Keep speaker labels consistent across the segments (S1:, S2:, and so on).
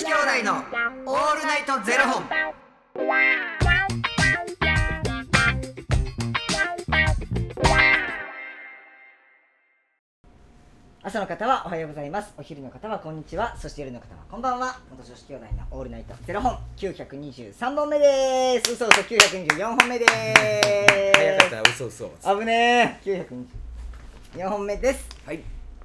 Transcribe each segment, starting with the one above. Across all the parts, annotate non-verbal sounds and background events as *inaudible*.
S1: 子兄弟のオールナイトゼロ本。
S2: 朝の方はおはようございます。お昼の方はこんにちは。そして夜の方はこんばんは。元女子兄弟のオールナイトゼロ本。923本目です。嘘嘘。924本目で
S1: 早かった、嘘嘘。
S2: す危ねえ。924本目です。
S1: はい。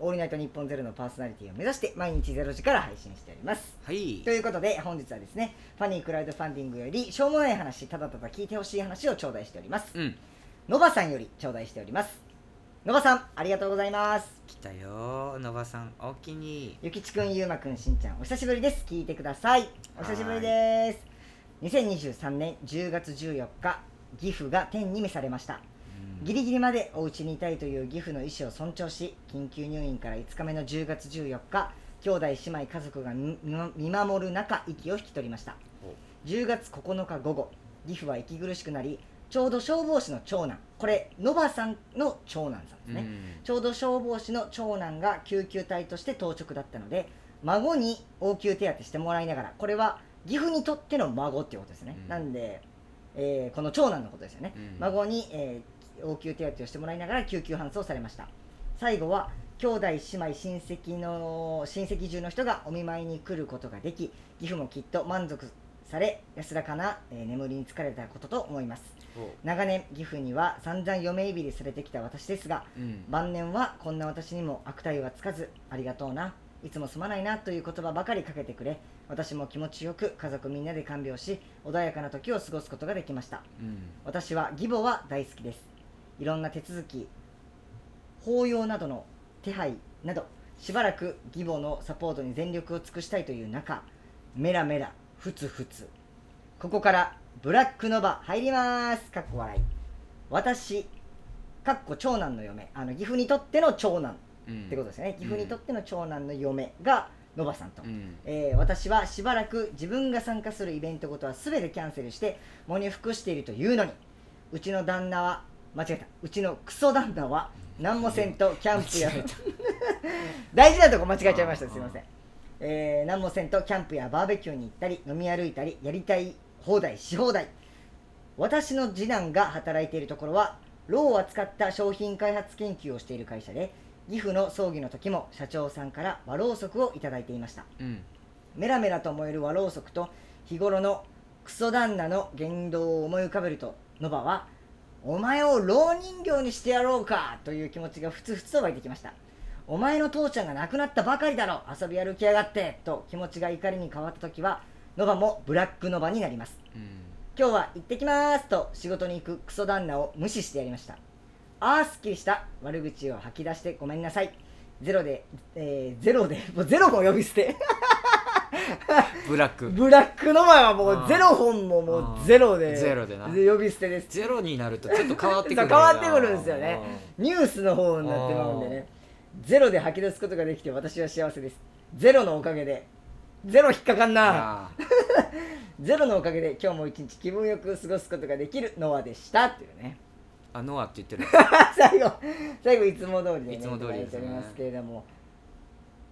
S2: オールナイト日本ゼロのパーソナリティを目指して毎日ゼロ時から配信しております。
S1: はい。
S2: と。いうことで本日はですねファニークラウドファンディングよりしょうもない話ただただ聞いてほしい話を頂戴しております。
S1: うん。
S2: のばさんより頂戴しております。のばさんありがとうございます。
S1: 来たよ、のばさん、おおきに。
S2: ゆきちくんゆうまくんしんちゃんお久しぶりです。聞いてください。お久しぶりです。2023年10月14日岐阜が天に召されましたギリギリまでお家にいたいという岐阜の意思を尊重し緊急入院から5日目の10月14日兄弟姉妹家族が見見守る中息を引き取りました。10月9日午後岐阜は息苦しくなりちょうど消防士の長男これノバさんの長男さんですね、ちょうど消防士の長男が救急隊として当直だったので孫に応急手当してもらいながらこれは岐阜にとっての孫っていうことですね、
S1: うん。
S2: なんで、えーこの長男のことですよね、
S1: うん。
S2: 孫に、えー応急手当をしてもらいながら救急搬送されました。最後は兄弟姉妹親戚の親戚中の人がお見舞いに来ることができ岐阜もきっと満足され安らかな、えー眠りに疲れたことと思います。長年岐阜には散々嫁いびりされてきた私ですが
S1: うん。
S2: 晩年はこんな私にも悪態はつかずありがとうな。いつもすまないなという言葉ばかりかけてくれ私も気持ちよく家族みんなで看病し穏やかな時を過ごすことができました。
S1: うん。
S2: 私は義母は大好きですいろんな手続き法要などの手配などしばらく義母のサポートに全力を尽くしたいという中メラメラふつふつ。ここからブラックノバ入ります。かっこ笑い。私かっこ長男の嫁。あの岐阜にとっての長男。
S1: うん。
S2: ってことですね。岐阜にとっての長男の嫁がノバさんと、
S1: うん。
S2: えー私はしばらく自分が参加するイベントごとは全てキャンセルして喪に服しているというのに。うちの旦那は間違えた。うちのクソ旦那は何もせんとキャンプや。大事なとこ間違えちゃいました。すいません、えー何もせんとキャンプやバーベキューに行ったり飲み歩いたりやりたい放題し放題。私の次男が働いているところはろうを扱った商品開発研究をしている会社で岐阜の葬儀の時も社長さんから和ろうそくをいただいていました。
S1: うん。
S2: メラメラと燃える和ろうそくと日頃のクソ旦那の言動を思い浮かべるとノバは「お前を老人形にしてやろうか!」という気持ちがふつふつと湧いてきました「お前の父ちゃんが亡くなったばかりだろ遊び歩きやがって!」と気持ちが怒りに変わった時はノバもブラックノバになります
S1: うん。
S2: 今日は行ってきますと仕事に行くクソ旦那を無視してやりましたああすっきりした悪口を吐き出してごめんなさいゼロで、えーゼロでもうゼロも呼び捨て
S1: ブラック。
S2: ブラックの前はもうゼロ本ももうゼロで
S1: ゼロでな。
S2: 呼び捨てです。
S1: ゼロになるとちょっと変わってくる *laughs*
S2: 変わってくるんですよね。ニュースの方になってまうんでね。ゼロで吐き出すことができて私は幸せです。ゼロのおかげで。ゼロ引っかかん
S1: うん
S2: な
S1: あ *laughs*
S2: ゼロのおかげで今日も一日気分よく過ごすことができるノアでした。っていうね。
S1: ーあノアって言ってる。*laughs*
S2: 最後最後いつも通りで、ね、
S1: いつも通りですね。
S2: おりますけれども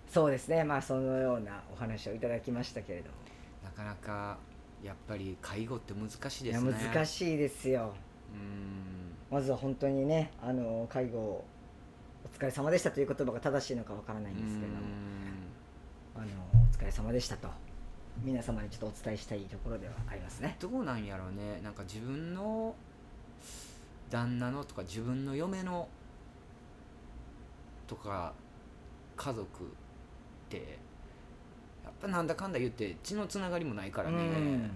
S2: そうですね。まあそのようなお話をいただきましたけれども。
S1: なかなかやっぱり介護って難しいですね。
S2: 難しいですよ。
S1: うん。
S2: まずは本当にねあの介護お疲れ様でしたという言葉が正しいのかわからないんですけれども。あのお疲れ様でしたと。皆様にちょっとお伝えしたいところではありますね。
S1: どうなんやろうね。なんか自分の旦那のとか自分の嫁のとか家族ってやっぱなんだかんだ言って血のつながりもないからね、
S2: うん。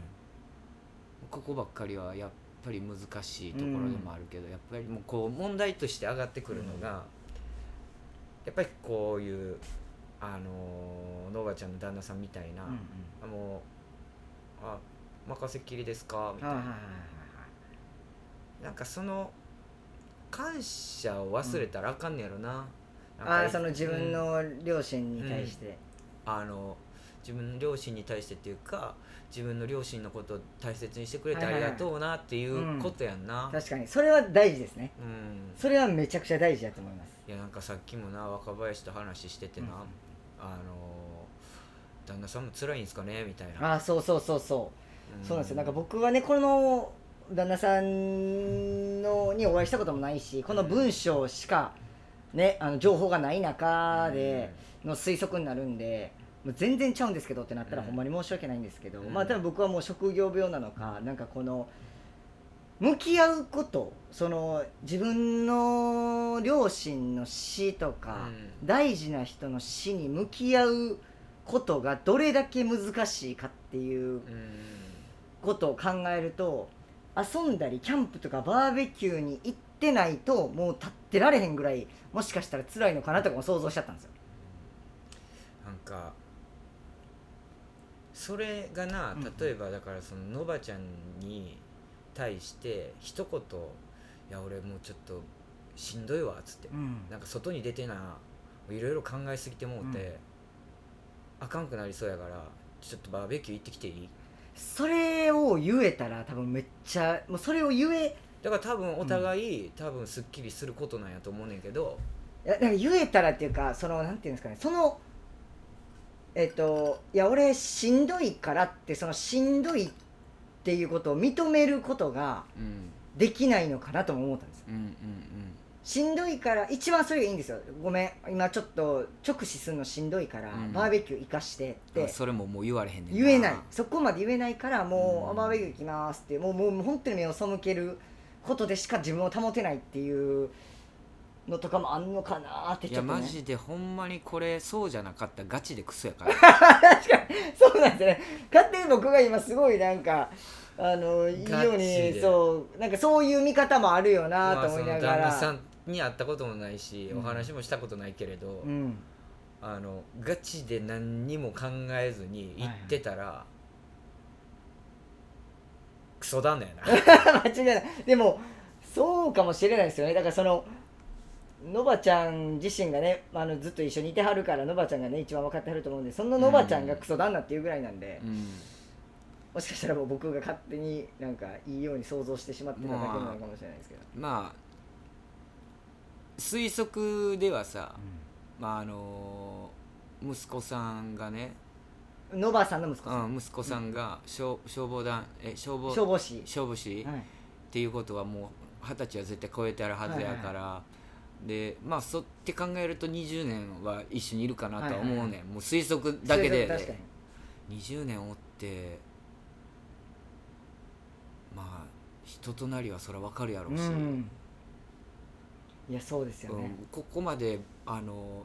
S1: ここばっかりはやっぱり難しいところでもあるけど、やっぱりもうこう問題として上がってくるのが、やっぱりこういうあののばちゃんの旦那さんみたいな、
S2: うんうん。
S1: あもうあ任せっきりですか？みたいな。なんかその感謝を忘れたらあかんねやろな,、
S2: ああその自分
S1: うん。
S2: の両親に対して、
S1: あの自分の両親に対してっていうか自分の両親のことを大切にしてくれてありがとうなっていうことやんな、
S2: 確かに。それは大事ですね。
S1: うん。
S2: それはめちゃくちゃ大事だと思います。
S1: いやなんかさっきもな若林と話しててな、
S2: うん。
S1: あの旦那さんも辛いんですかね？みたいな、
S2: ああそうそうそうそう。そうなんですよ。なんか僕はねこの旦那さんのにお会いしたこともないしこの文章しかねあの情報がない中での推測になるんでもう全然ちゃうんですけどってなったら
S1: うん。
S2: ほんまに申し訳ないんですけど、
S1: うん。
S2: まあ多分僕はもう職業病なのかなんかこの向き合うことその自分の両親の死とか、
S1: う
S2: 大事な人の死に向き合うことがどれだけ難しいかっていう
S1: うん。
S2: ことを考えると遊んだりキャンプとかバーベキューに行ってないともう立ってられへんぐらいもしかしたら辛いのかなとかも想像しちゃったんですよ。
S1: なんかそれがな
S2: うん。うん
S1: 例えばだからそののばちゃんに対して一言「いや俺もうちょっとしんどいわ」っつって、なんか外に出てないろいろ考えすぎてもうて、
S2: うん。
S1: あかんくなりそうやからちょっとバーベキュー行ってきていい？
S2: それを言えたら多分めっちゃもうそれを言え
S1: だから多分お互い、多分すっきりすることなんやと思うねんけど。
S2: なんか言えたらっていうかそのなんていうんですかねそのえっといや俺しんどいからってそのしんどいっていうことを認めることが
S1: うん。
S2: できないのかなとも思ったんですよ。
S1: うんうん
S2: しんどいから一番それがいいんですよ。ごめん今ちょっと直視するのしんどいから、
S1: うん。
S2: バーベキュー行かして。って
S1: それももう言われへんねん
S2: 言えない。そこまで言えないからもう、
S1: うん。
S2: あバーベキュー行きますってもうもう本当に目を背けることでしか自分を保てないっていうのとかもあんのかなって
S1: いや
S2: ちょっと、ね、
S1: マジでほんまにこれそうじゃなかった。らガチでクソやから。*laughs*
S2: 確かに。そうなんですよね。勝手に僕が今すごいなんかあのいいよう
S1: ガチ
S2: に
S1: で。
S2: そうなんかそういう見方もあるよな
S1: まあ
S2: と思いなが
S1: その旦那
S2: ら、
S1: さんに会ったこともないし、
S2: うん
S1: お話もしたことないけれど、
S2: うん。
S1: あのガチで何にも考えずに行ってたら、クソ旦那やな。*laughs*
S2: 間違いない。でもそうかもしれないですよね。だからそののばちゃん自身がねあのずっと一緒にいてはるからのばちゃんがね一番分かってはると思うんでそののばちゃんがクソ旦那っていうぐらいなんで、
S1: うん。
S2: もしかしたらもう僕が勝手になんかいいように想像してしまってただけなのかもしれないですけど、
S1: まあ推測ではさ、まああの息子さんがね、
S2: のばさんの息子さん、
S1: うん、息子さんが消消防団え消防
S2: 消防士、
S1: 消防士、
S2: はい。
S1: っていうことはもう二十歳は絶対超えてあるはずやから、でまあそって考えると20年は一緒にいるかなとは思うねん、
S2: はい。はい
S1: もう推測だけで。
S2: 確かに。
S1: 20年おってまあ人となりはそれは分かるやろうし、
S2: うん。いやそうですよね、
S1: うんここまであの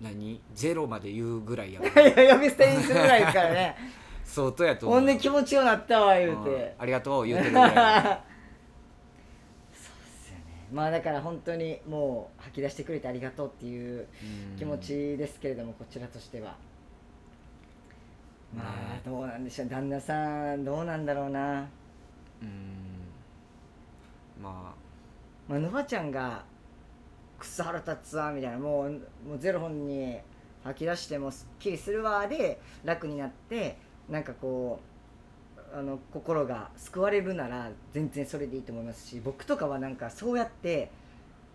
S1: 何？ゼロまで言うぐらいや *laughs*
S2: 呼び捨てにするぐらいですからね。*laughs*
S1: 相当やと思う。
S2: ほんで気持ちよなったわ言う
S1: うん。
S2: て、
S1: ありがとう言うてるぐらい
S2: そうですよね。まあだから本当にもう吐き出してくれてありがとうっていう
S1: うん
S2: 気持ちですけれども、こちらとしては。まあ
S1: ね
S2: どうなんでしょう。旦那さんどうなんだろうな。
S1: うん。ま
S2: まあのばちゃんがくそ腹立つわみたいなもうもうゼロ本に吐き出してもすっきりするわで楽になってなんかこうあの心が救われるなら全然それでいいと思いますし僕とかはなんかそうやって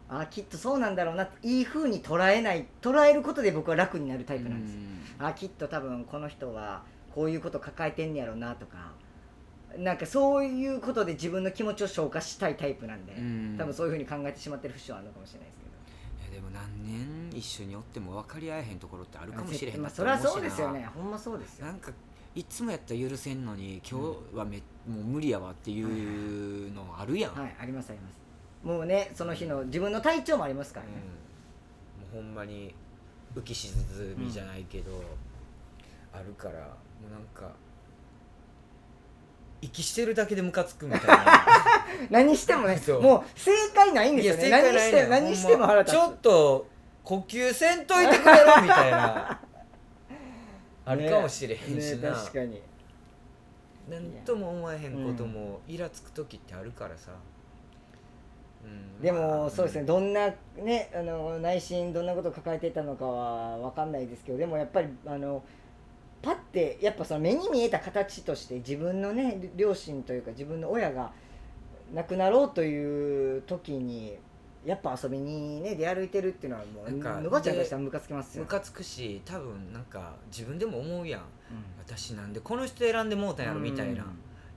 S2: あきっとそうなんだろうなっていい風に捉えない捉えることで僕は楽になるタ
S1: あ
S2: イプなんです。よあきっと多分この人はこういうこと抱えてんねやろうなとかなんかそういうことで自分の気持ちを消化したいタイプなんで、
S1: うん。
S2: 多分そういうふうに考えてしまってる節はあるのかもしれないですけど
S1: でも何年一緒におっても分かり合えへんところってあるかもしれへん
S2: まあ、
S1: な
S2: それはそうですよね。ほんまそうですよ。
S1: なんかいつもやったら許せんのに今日はめ、もう無理やわっていうのあるやん、
S2: はいありますあります。もうねその日の自分の体調もありますからね、
S1: うん、もうほんまに浮き沈みじゃないけど、あるからもうなんか息してるだけでムカつくみたいな *laughs*
S2: 何してもねもう正解ないんですよね。何して
S1: ねん
S2: 何しても腹立つ。
S1: ちょっと呼吸せんといてくれろみたいな。*laughs* あるかもしれへんしな、
S2: ね確かに。
S1: なんとも思えへんこともイラつく時ってあるからさ。うん。
S2: で
S1: まあ
S2: もそうですね、どんなねあの内心どんなことを抱えていたのかは分かんないですけどでもやっぱりあのパッてやっぱその目に見えた形として自分のね両親というか自分の親が亡くなろうという時にやっぱ遊びにね出歩いてるっていうのはもう
S1: なんか
S2: のばちゃんとしてはムカつきますよ
S1: ムカつくし多分なんか自分でも思うやん。
S2: うん
S1: 私なんでこの人選んでもうたんやろみたいな、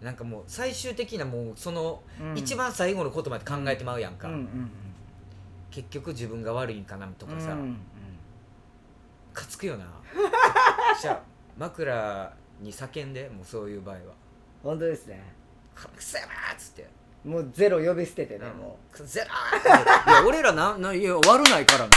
S1: なんかもう最終的なもうその
S2: うん。
S1: 一番最後のことまで考えてまうやんか、
S2: うんうん
S1: 結局自分が悪いんかなとかさ、
S2: うんうんうん。
S1: かつくよな。*laughs* じゃあ枕に叫んでもうそういう場合は。
S2: 本当ですね「
S1: くせえな!」っつって
S2: もうゼロ呼び捨てて「ね、も
S1: くせえな!」いや俺らなないや悪ないからな。い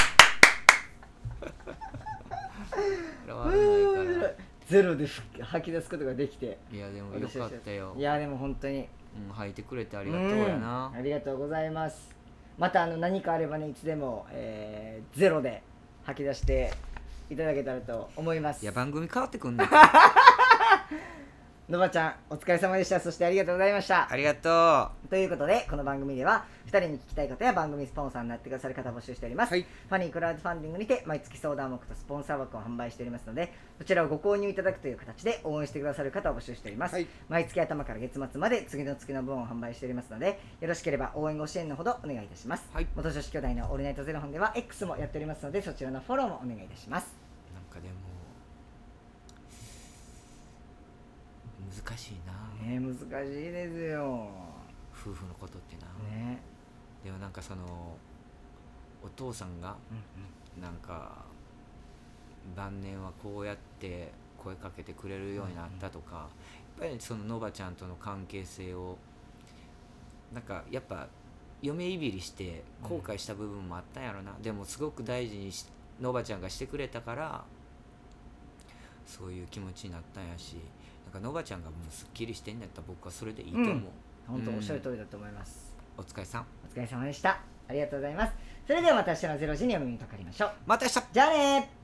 S1: から。*laughs*
S2: うゼロで吐き出すことができて。
S1: いやでもよかったよ。
S2: いやでも本当に。
S1: うん、吐いてくれてありがとうやな。
S2: うんありがとうございます。またあの何かあればねいつでも、えーゼロで吐き出していただけたらと思います。
S1: いや番組変わってくんねん *laughs*
S2: のばちゃんお疲れ様でした。そしてありがとうございました。
S1: ありがと
S2: ということでこの番組では2人に聞きたいことや番組スポンサーになってくださる方を募集しております、
S1: はい。
S2: ファニークラウドファンディングにて毎月相談枠とスポンサー枠を販売しておりますのでこちらをご購入いただくという形で応援してくださる方を募集しております、
S1: はい。
S2: 毎月頭から月末まで次の月の分を販売しておりますのでよろしければ応援ご支援のほどお願いいたします、
S1: はい。
S2: 元女子兄弟のオールナイトゼロ本では X もやっておりますのでそちらのフォローもお願いいたします。
S1: うなんかでも難しいな、
S2: ねえ難しいですよ。
S1: 夫婦のことってな、
S2: ね。
S1: でもなんかそのお父さんが
S2: うん
S1: なんか晩年はこうやって声かけてくれるようになったとか、やっぱりそののばちゃんとの関係性をなんかやっぱ嫁いびりして後悔した部分もあったんやろな、でもすごく大事にしのばちゃんがしてくれたからそういう気持ちになったんやしなんかのばちゃんがもうすっきりしてんやったら僕はそれでいいと思う、
S2: うん。本当おっしゃる通りだと思います、
S1: お疲れさん。
S2: お疲れ様でした。ありがとうございます。それではまた明日の0時にお目にかかりましょう。
S1: また明日。
S2: じゃあね